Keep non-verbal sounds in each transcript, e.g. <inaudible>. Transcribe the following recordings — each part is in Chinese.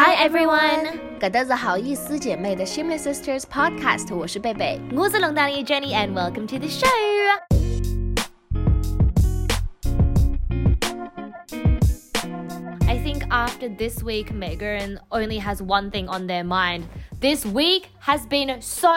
Hi everyone，搿搭是好意思姐妹的 Shameless Sisters Podcast，我是贝贝，我是龙大的 Jenny and welcome to the show。I think after this week, 每个人 only has one thing on their mind. This week has been so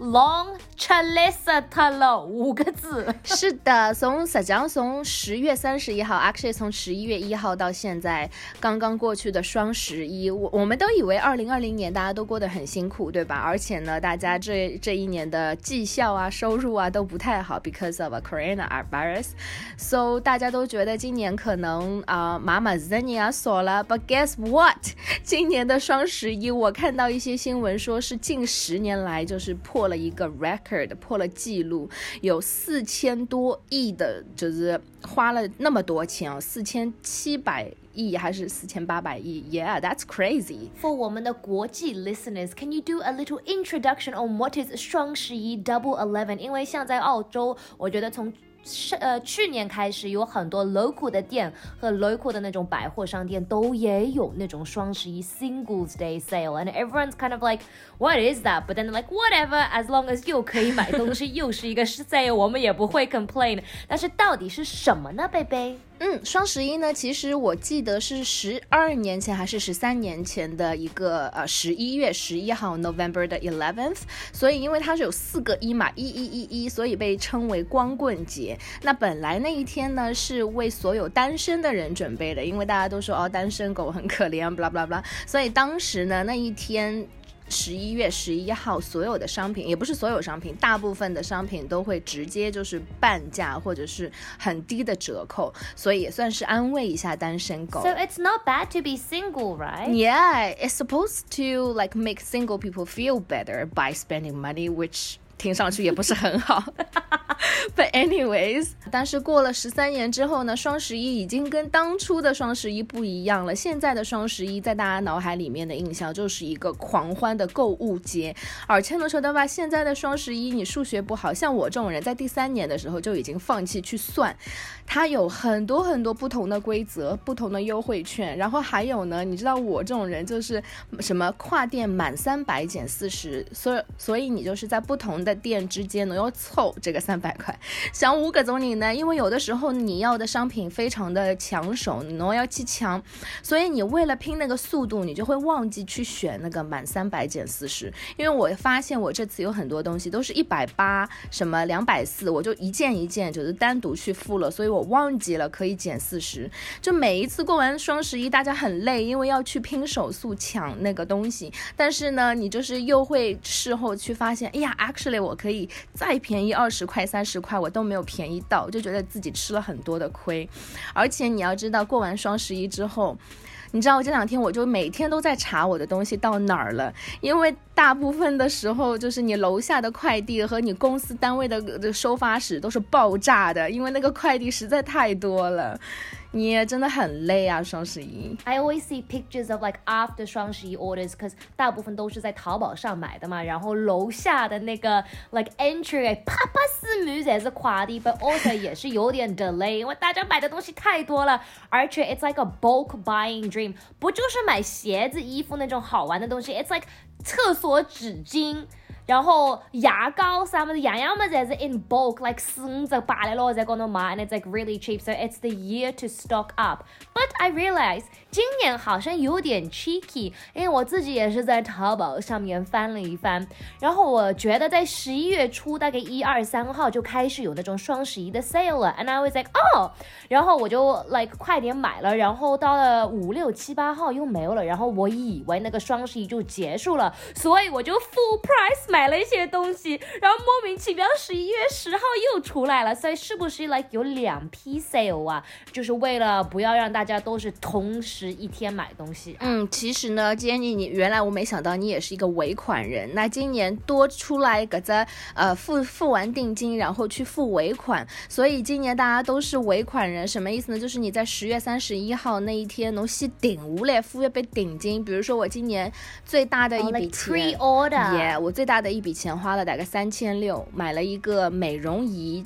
long. Chalisa 了五个字。是的，从实际上从十月三十一号，actually 从十一月一号到现在，刚刚过去的双十一，我我们都以为二零二零年大家都过得很辛苦，对吧？而且呢，大家这这一年的绩效啊、收入啊都不太好，because of a corona virus。So 大家都觉得今年可能啊，妈妈 Zenia 锁了。But guess what？今年的双十一，我看到一些新。说是近十年来就是破了一个 record，破了记录，有四千多亿的，就是花了那么多钱哦，四千七百亿还是四千八百亿？Yeah，that's crazy. For 我们的国际 listeners，can you do a little introduction on what is 双十一 Double Eleven？因为像在澳洲，我觉得从 是呃，去年开始有很多 local 的店和 local 的那种百货商店都也有那种双十一 Singles Day sale，and everyone's kind of like what is that？But then like whatever，as long as you 可以买东西，又是一个 sale，我们也不会 complain。但是到底是什么呢，贝贝？嗯，双十一呢，其实我记得是十二年前还是十三年前的一个呃十一月十一号 November 的 eleventh，所以因为它是有四个一嘛，一一一一，所以被称为光棍节。那本来那一天呢是为所有单身的人准备的，因为大家都说哦单身狗很可怜，blah blah blah，所以当时呢那一天。十一月十一号，所有的商品也不是所有商品，大部分的商品都会直接就是半价或者是很低的折扣，所以也算是安慰一下单身狗。So it's not bad to be single, right? Yeah, it's supposed to like make single people feel better by spending money, which 听上去也不是很好。<laughs> But anyways，但是过了十三年之后呢，双十一已经跟当初的双十一不一样了。现在的双十一在大家脑海里面的印象就是一个狂欢的购物节。而且呢，说的话，现在的双十一，你数学不好，像我这种人，在第三年的时候就已经放弃去算。它有很多很多不同的规则，不同的优惠券。然后还有呢，你知道我这种人就是什么跨店满三百减四十，所以所以你就是在不同的店之间呢要凑这个三百块。像五个总理呢，因为有的时候你要的商品非常的抢手，你要去抢，所以你为了拼那个速度，你就会忘记去选那个满三百减四十。因为我发现我这次有很多东西都是一百八，什么两百四，我就一件一件就是单独去付了，所以我忘记了可以减四十。就每一次过完双十一，大家很累，因为要去拼手速抢那个东西，但是呢，你就是又会事后去发现，哎呀，actually 我可以再便宜二十块、三十块。我都没有便宜到，我就觉得自己吃了很多的亏。而且你要知道，过完双十一之后，你知道我这两天我就每天都在查我的东西到哪儿了，因为大部分的时候就是你楼下的快递和你公司单位的收发室都是爆炸的，因为那个快递实在太多了。你也真的很累啊，双十一。I always see pictures of like after 双十一 orders，cause 大部分都是在淘宝上买的嘛。然后楼下的那个 like entry，啪啪四米才是快递，but also 也是有点 delay，因为大家买的东西太多了。而且 it's like a bulk buying dream，不就是买鞋子、衣服那种好玩的东西？It's like 厕所纸巾。然后牙膏啥么子样样么子是 in bulk，like 四五只八来咯在高头买，and it's like really cheap，so it's the year to stock up。But I realize 今年好像有点 cheeky，因为我自己也是在淘宝上面翻了一翻，然后我觉得在十一月初大概一二三号就开始有那种双十一的 sale 了，and I was like oh，然后我就 like 快点买了，然后到了五六七八号又没有了，然后我以为那个双十一就结束了，所以我就 full price 买。买了一些东西，然后莫名其妙十一月十号又出来了，所以是不是 like 有两批 sale 啊？就是为了不要让大家都是同时一天买东西。嗯，其实呢，Jenny，你原来我没想到你也是一个尾款人。那今年多出来个在呃付付完定金，然后去付尾款，所以今年大家都是尾款人。什么意思呢？就是你在十月三十一号那一天能先顶无来付一笔定金。比如说我今年最大的一笔钱 order，我最大的。一笔钱花了大概三千六，买了一个美容仪，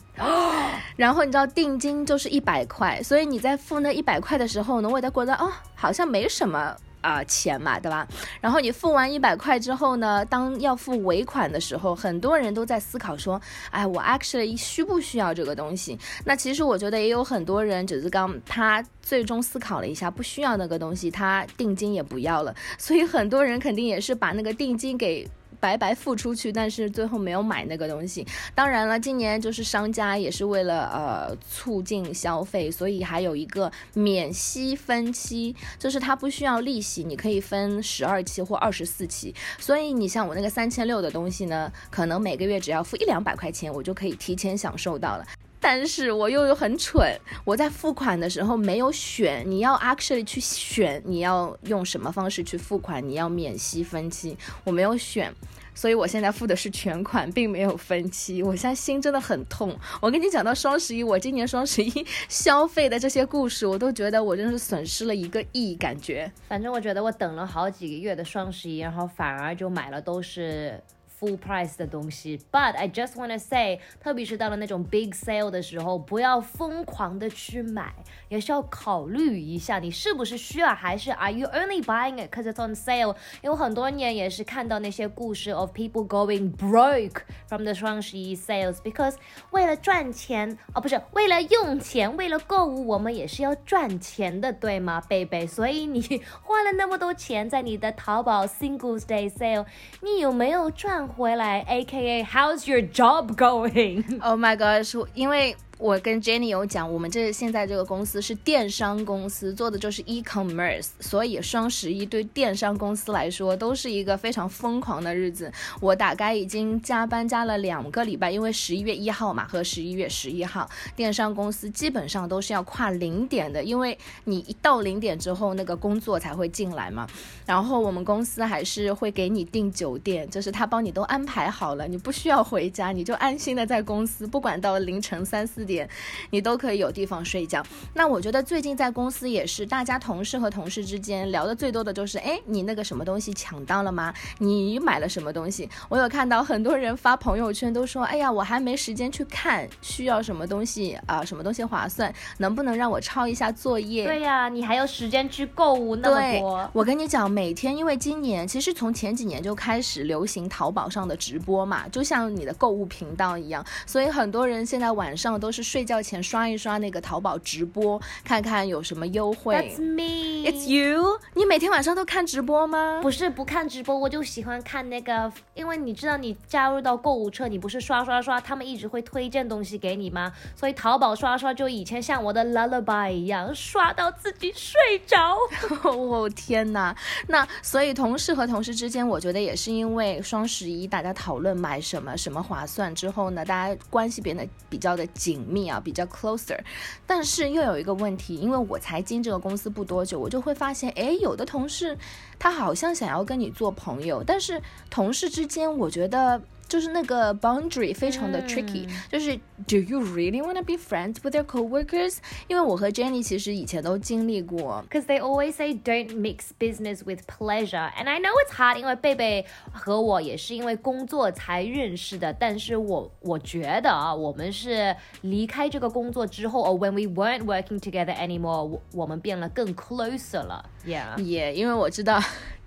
<gasps> 然后你知道定金就是一百块，所以你在付那一百块的时候呢，我也觉得哦，好像没什么。啊、钱嘛，对吧？然后你付完一百块之后呢，当要付尾款的时候，很多人都在思考说，哎，我 actually 需不需要这个东西？那其实我觉得也有很多人只是刚他最终思考了一下，不需要那个东西，他定金也不要了，所以很多人肯定也是把那个定金给。白白付出去，但是最后没有买那个东西。当然了，今年就是商家也是为了呃促进消费，所以还有一个免息分期，就是它不需要利息，你可以分十二期或二十四期。所以你像我那个三千六的东西呢，可能每个月只要付一两百块钱，我就可以提前享受到了。但是我又又很蠢，我在付款的时候没有选，你要 actually 去选你要用什么方式去付款，你要免息分期，我没有选。所以我现在付的是全款，并没有分期。我现在心真的很痛。我跟你讲到双十一，我今年双十一消费的这些故事，我都觉得我真是损失了一个亿，感觉。反正我觉得我等了好几个月的双十一，然后反而就买了都是。Full price 的东西，but I just wanna say，特别是到了那种 big sale 的时候，不要疯狂的去买，也是要考虑一下你是不是需要，还是 Are you only buying it because it's on sale？因为很多年也是看到那些故事 of people going broke from the 双十一 sales，because 为了赚钱，哦不是为了用钱，为了购物，我们也是要赚钱的，对吗，贝贝？所以你花了那么多钱在你的淘宝 Singles Day sale，你有没有赚？回来，A.K.A. How's your job going? Oh my god！是因为。我跟 Jenny 有讲，我们这现在这个公司是电商公司，做的就是 e-commerce，所以双十一对电商公司来说都是一个非常疯狂的日子。我大概已经加班加了两个礼拜，因为十一月一号嘛和十一月十一号，电商公司基本上都是要跨零点的，因为你一到零点之后，那个工作才会进来嘛。然后我们公司还是会给你订酒店，就是他帮你都安排好了，你不需要回家，你就安心的在公司，不管到凌晨三四。点，你都可以有地方睡觉。那我觉得最近在公司也是，大家同事和同事之间聊的最多的就是，哎，你那个什么东西抢到了吗？你买了什么东西？我有看到很多人发朋友圈都说，哎呀，我还没时间去看，需要什么东西啊？什么东西划算？能不能让我抄一下作业？对呀，你还有时间去购物那么多。我跟你讲，每天因为今年其实从前几年就开始流行淘宝上的直播嘛，就像你的购物频道一样，所以很多人现在晚上都。是睡觉前刷一刷那个淘宝直播，看看有什么优惠。That's me. It's you. 你每天晚上都看直播吗？不是不看直播，我就喜欢看那个，因为你知道，你加入到购物车，你不是刷刷刷，他们一直会推荐东西给你吗？所以淘宝刷刷就以前像我的 lullaby 一样，刷到自己睡着。<laughs> 哦天哪！那所以同事和同事之间，我觉得也是因为双十一，大家讨论买什么什么划算之后呢，大家关系变得比较的紧。密啊，比较 closer，但是又有一个问题，因为我才进这个公司不多久，我就会发现，哎，有的同事他好像想要跟你做朋友，但是同事之间，我觉得。就是那个 boundary 非常的 tricky，就是 Do you really want to be friends with your coworkers？因为我和 Jenny 其实以前都经历过，Because they always say don't mix business with pleasure，and I know it's hard，因为贝贝和我也是因为工作才认识的，但是我我觉得啊，我们是离开这个工作之后，or when we weren't working together anymore，我我们变得更 closer 了，Yeah，Yeah，因为我知道。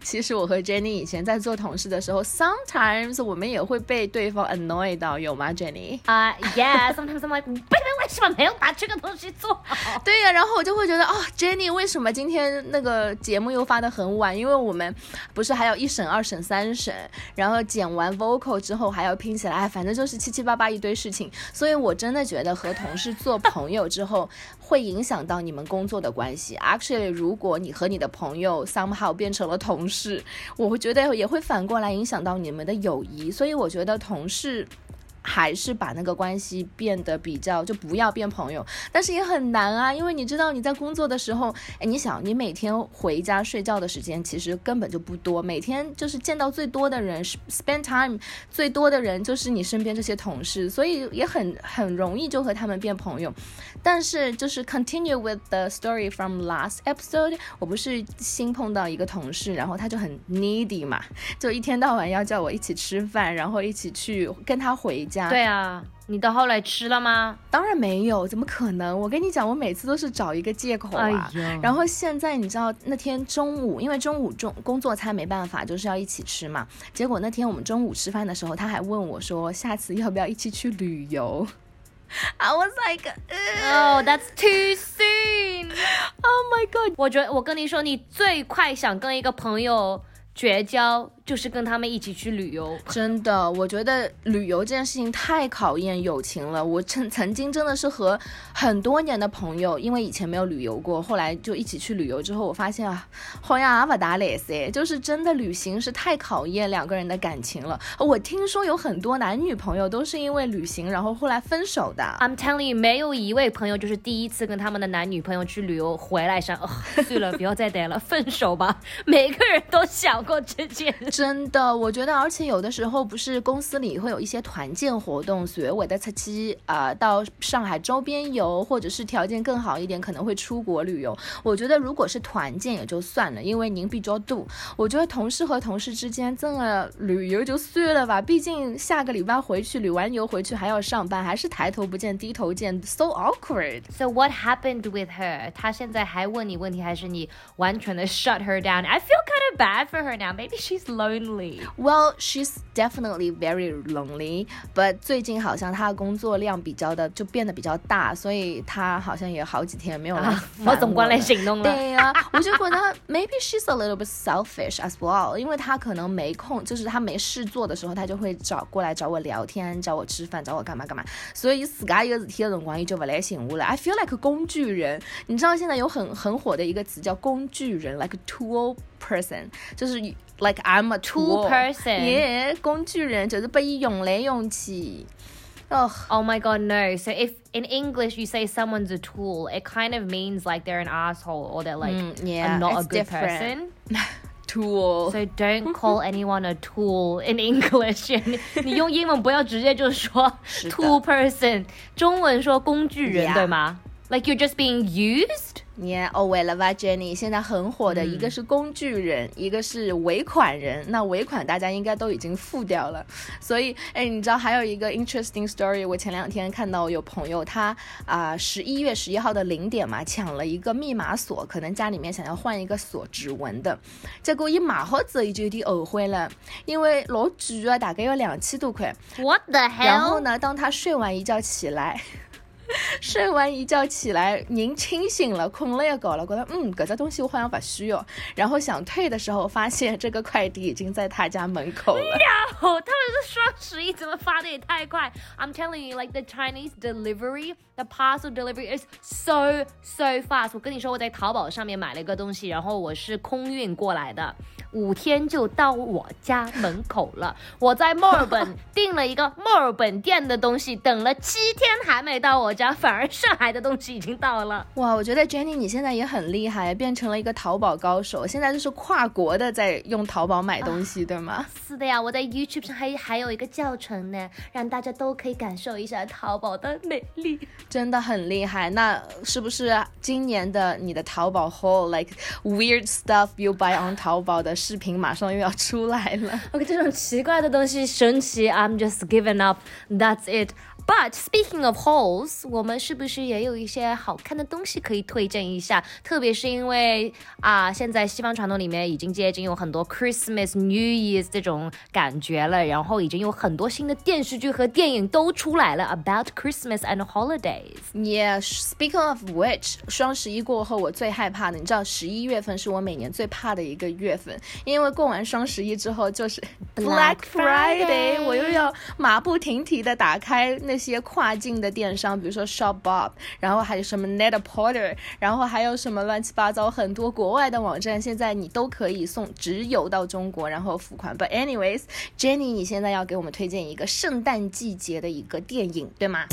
其实我和 Jenny 以前在做同事的时候，sometimes 我们也会被对方 annoy 到，有吗，Jenny？啊，Yeah，sometimes I'm like，为什么没有把这个东西做好？<laughs> 对呀，然后我就会觉得，哦，Jenny 为什么今天那个节目又发的很晚？因为我们不是还有一审、二审、三审，然后剪完 vocal 之后还要拼起来，哎反正就是七七八八一堆事情。所以我真的觉得和同事做朋友之后，会影响到你们工作的关系。Actually，如果你和你的朋友 somehow 变成了同，是，我会觉得也会反过来影响到你们的友谊，所以我觉得同事。还是把那个关系变得比较，就不要变朋友，但是也很难啊，因为你知道你在工作的时候，哎，你想你每天回家睡觉的时间其实根本就不多，每天就是见到最多的人，<laughs> spend time 最多的人就是你身边这些同事，所以也很很容易就和他们变朋友。但是就是 continue with the story from last episode，我不是新碰到一个同事，然后他就很 needy 嘛，就一天到晚要叫我一起吃饭，然后一起去跟他回家。家。对啊，你到后来吃了吗？当然没有，怎么可能？我跟你讲，我每次都是找一个借口啊。哎然后现在你知道那天中午，因为中午中工作餐没办法，就是要一起吃嘛。结果那天我们中午吃饭的时候，他还问我说，下次要不要一起去旅游？<laughs> I was like, Oh, that's too soon. <laughs> oh my god！我觉得我跟你说，你最快想跟一个朋友绝交，就是跟他们一起去旅游。真的，我觉得旅游这件事情太考验友情了。我曾曾经真的是和很多年的朋友，因为以前没有旅游过，后来就一起去旅游之后，我发现啊，好像阿不达雷噻，就是真的旅行是太考验两个人的感情了。我听说有很多男女朋友都是因为旅行，然后后来分手的。I'm telling you，没有一位朋友就是第一次跟他们的男女朋友去旅游回来想，哦，<laughs> 算了，不要再待了，分手吧。每个人都想过这件事。真的，我觉得，而且有的时候不是公司里会有一些团建活动，所谓的出去啊、到上海周边游，或者是条件更好一点，可能会出国旅游。我觉得如果是团建也就算了，因为您比较度。我觉得同事和同事之间这么旅游就算了吧，毕竟下个礼拜回去旅完游回去还要上班，还是抬头不见低头见，so awkward。So what happened with her？她现在还问你问题，还是你完全的 shut her down？I feel kind of bad for her now. Maybe she's low. Lonely. Well, she's definitely very lonely. But 最近好像她的工作量比较的就变得比较大，所以她好像也好几天没有来我总管来了行动了。对呀、我就觉得 maybe she's a little bit selfish as well，因为她可能没空，就是她没事做的时候，她就会找过来找我聊天，找我吃饭，找我干嘛干嘛。所以自家有事体的辰光，伊就不来寻我了。I feel like 工具人，你知道现在有很很火的一个词叫工具人，like a tool person，就是 like I'm a Tool person yeah，工具人就是被伊用来用去。哦、 Oh my god, no. So if in English you say someone's a tool, it kind of means like they're an asshole or they're like Mm, yeah, a not a it's good different. person. <laughs> tool。 So don't call <laughs> anyone a tool in English. 你<laughs> 你用英文不要直接就说是的 tool person，中文说工具人 Yeah 对吗？Like you're just being used. 你哦，为了吧，Jenny，现在很火的、嗯一个是工具人，一个是尾款人。那尾款大家应该都已经付掉了，所以，哎，你知道还有一个 interesting story，我前两天看到有朋友他啊十一月十一号的零点嘛，抢了一个密码锁，可能家里面想要换一个锁指纹的，结果一买好之后，伊就有点后悔了，因为老贵啊，大概要两千多块。What the 然后 hell? 呢，当他睡完一觉起来，<laughs> 睡完一觉起来，您清醒了，困了也搞了，觉得嗯，搿只东西我好像不需要。然后想退的时候，发现这个快递已经在他家门口了。<laughs> 哦，他们是双十一，怎么发的也太快？I'm telling you, like the Chinese delivery, the parcel delivery is so so fast。我跟你说，我在淘宝上面买了一个东西，然后我是空运过来的，五天就到我家门口了。我在墨尔本订了一个墨尔本店的东西，等了七天还没到我家，反而上海的东西已经到了。哇，我觉得 Jenny 你现在也很厉害，变成了一个淘宝高手，现在就是跨国的在用淘宝买东西，对吗？是的呀，我在 YouTube 上还还有一个教程呢，让大家都可以感受一下淘宝的美丽。真的很厉害。那是不是今年的你的淘宝 haul like weird stuff you buy on 淘宝的视频马上又要出来了？<laughs> OK，这种奇怪的东西，神奇，I'm just giving up. That's it. But speaking of holes，我们是不是也有一些好看的东西可以推荐一下？特别是因为啊，现在西方传统里面已经接近有很多 Christmas、New Year's 这种感觉了，然后已经有很多新的电视剧和电影都出来了 about Christmas and holidays。Yeah, speaking of which，双十一过后我最害怕的，你知道十一月份是我每年最怕的一个月份，因为过完双十一之后就是 <laughs> Black Friday 我又要马不停蹄的打开那些跨境的电商，比如说 Shopbop，然后还有什么 Net-a-Porter，然后还有什么乱七八糟很多国外的网站，现在你都可以送直邮到中国，然后付款。But anyways，Jenny，你现在要给我们推荐一个圣诞季节的一个电影，对吗？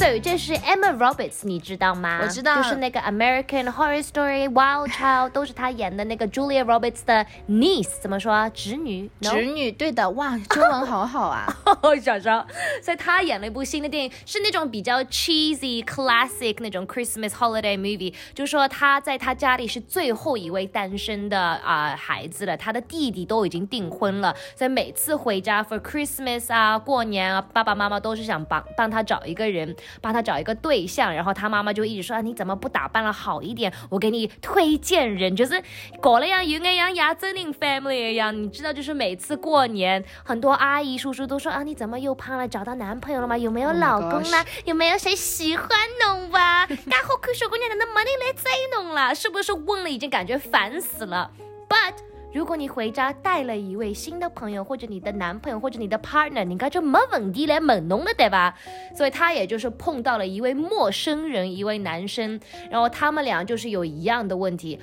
So 这是 Emma Roberts，你知道吗？我知道就是那个 American Horror Story Wild Child，都是她演的那个 Julia Roberts 的 niece，怎么说？侄女？No？侄女，对的，哇，中文好好啊。<laughs> 小张，所以她演了一部新的电影，是那种比较 cheesy classic 那种 Christmas holiday movie，就是说她在她家里是最后一位单身的啊、孩子了，她的弟弟都已经订婚了，所以每次回家 for Christmas 啊，过年啊，爸爸妈妈都是想帮帮她找一个人，帮他找一个对象，然后他妈妈就一直说、啊、你怎么不打扮的好一点？我给你推荐人，就是过了样有那样亚洲人 family 一样，你知道，就是每次过年，很多阿姨叔叔都说啊，你怎么又胖了？找到男朋友了吗？有没有 Oh 老公啦？有没有谁喜欢侬吧？然后可小姑娘的那 money 来追侬了，是不是问了已经感觉烦死了？But 如果你回家带了一位新的朋友，或者你的男朋友，或者你的 partner，你应该就没问题来问侬了，对吧？所以他也就是碰到了一位陌生人，一位男生，然后他们俩就是有一样的问题。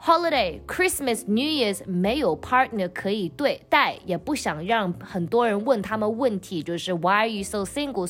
Holiday, Christmas, New Year's 没有 partner 可以对带，也不想让很多人问他们问题，就是 Why are you so single?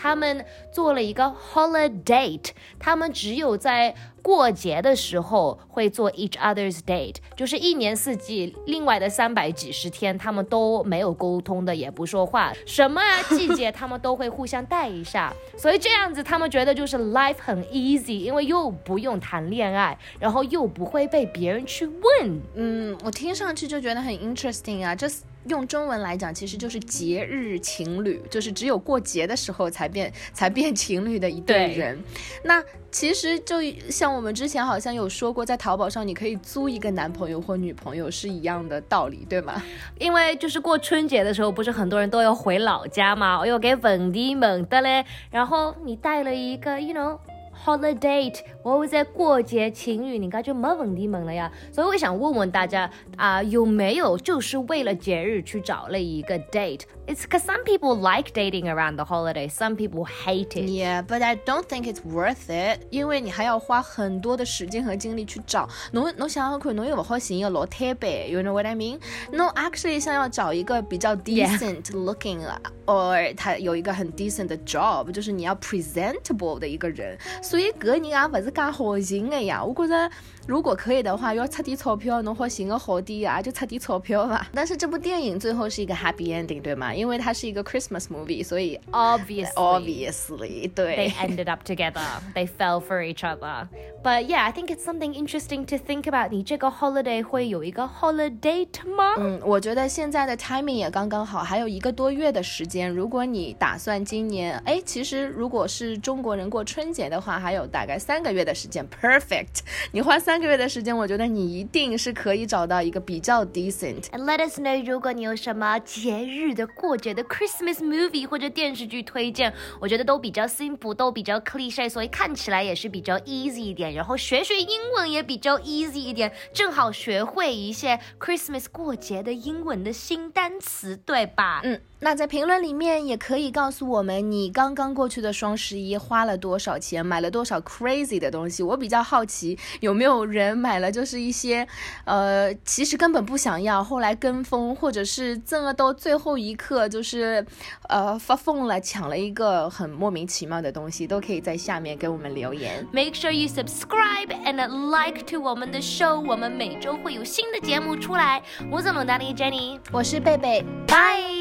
他们做了一个 holiday，他们只有在过节的时候会做 each other's date，就是一年四季，另外的三百几十天他们都没有沟通的，也不说话，什么季节他们都会互相带一下，所以这样子他们觉得就是 life 很 easy，因为又不用谈恋爱，然后又不会被别人去问。嗯，我听上去就觉得很 interesting 啊，这用中文来讲，其实就是节日情侣，就是只有过节的时候才变才变情侣的一对对人。那其实就像我们之前好像有说过，在淘宝上你可以租一个男朋友或女朋友是一样的道理，对吗？因为就是过春节的时候，不是很多人都要回老家嘛，我要给本地们的嘞。然后你带了一个，you know。holiday，我会在过节情侣，你应该就没问题们了呀。所以我想问问大家啊、有没有就是为了节日去找了一个 date？date？It's because some people like dating around the holiday, some people hate it. Yeah, but I don't think it's worth it，因为你还要花很多的时间和精力去找。侬侬想想看，侬又不好寻一个老太白，you know what I mean？侬 actually 想要找一个比较 decent looking，or 他有一个很 decent 的 job，就是你要 presentable 的一个人。所以搿人也勿是介好寻的呀。我觉着如果可以的话，要出点钞票，侬好寻个好点啊，就出点钞票吧。但是这部电影最后是一个 happy ending，对吗？因为它是一个 Christmas movie，所以 Obviously. obviously 对 they。ended up together. They fell for each other. But yeah, I think it's something interesting to think about. 你这个 holiday 会有一个 holiday 吗？嗯，我觉得现在的 timing 也刚刚好，还有一个多月的时间。如果你打算今年，哎，其实如果是中国人过春节的话，还有大概三个月的时间，perfect。你花三个月的时间，我觉得你一定是可以找到一个比较 decent。 And let us know 如果你有什么节日的 过节的 Christmas movie 或者电视剧推荐，我觉得都比较 simple，都比较 cliche，所以看起来也是比较 easy 一点，然后学学英文也比较 easy 一点，正好学会一些 Christmas 过节的英文的新单词，对吧？嗯，那在评论里面也可以告诉我们，你刚刚过去的双十一花了多少钱，买了多少 crazy 的东西。我比较好奇，有没有人买了就是一些，呃，其实根本不想要，后来跟风，或者是赠了到最后一刻，就是，呃，发疯了，抢了一个很莫名其妙的东西，都可以在下面给我们留言。Make sure you subscribe and like to 我们的 show，我们每周会有新的节目出来。我是龙达妮 Jenny，我是贝贝。拜。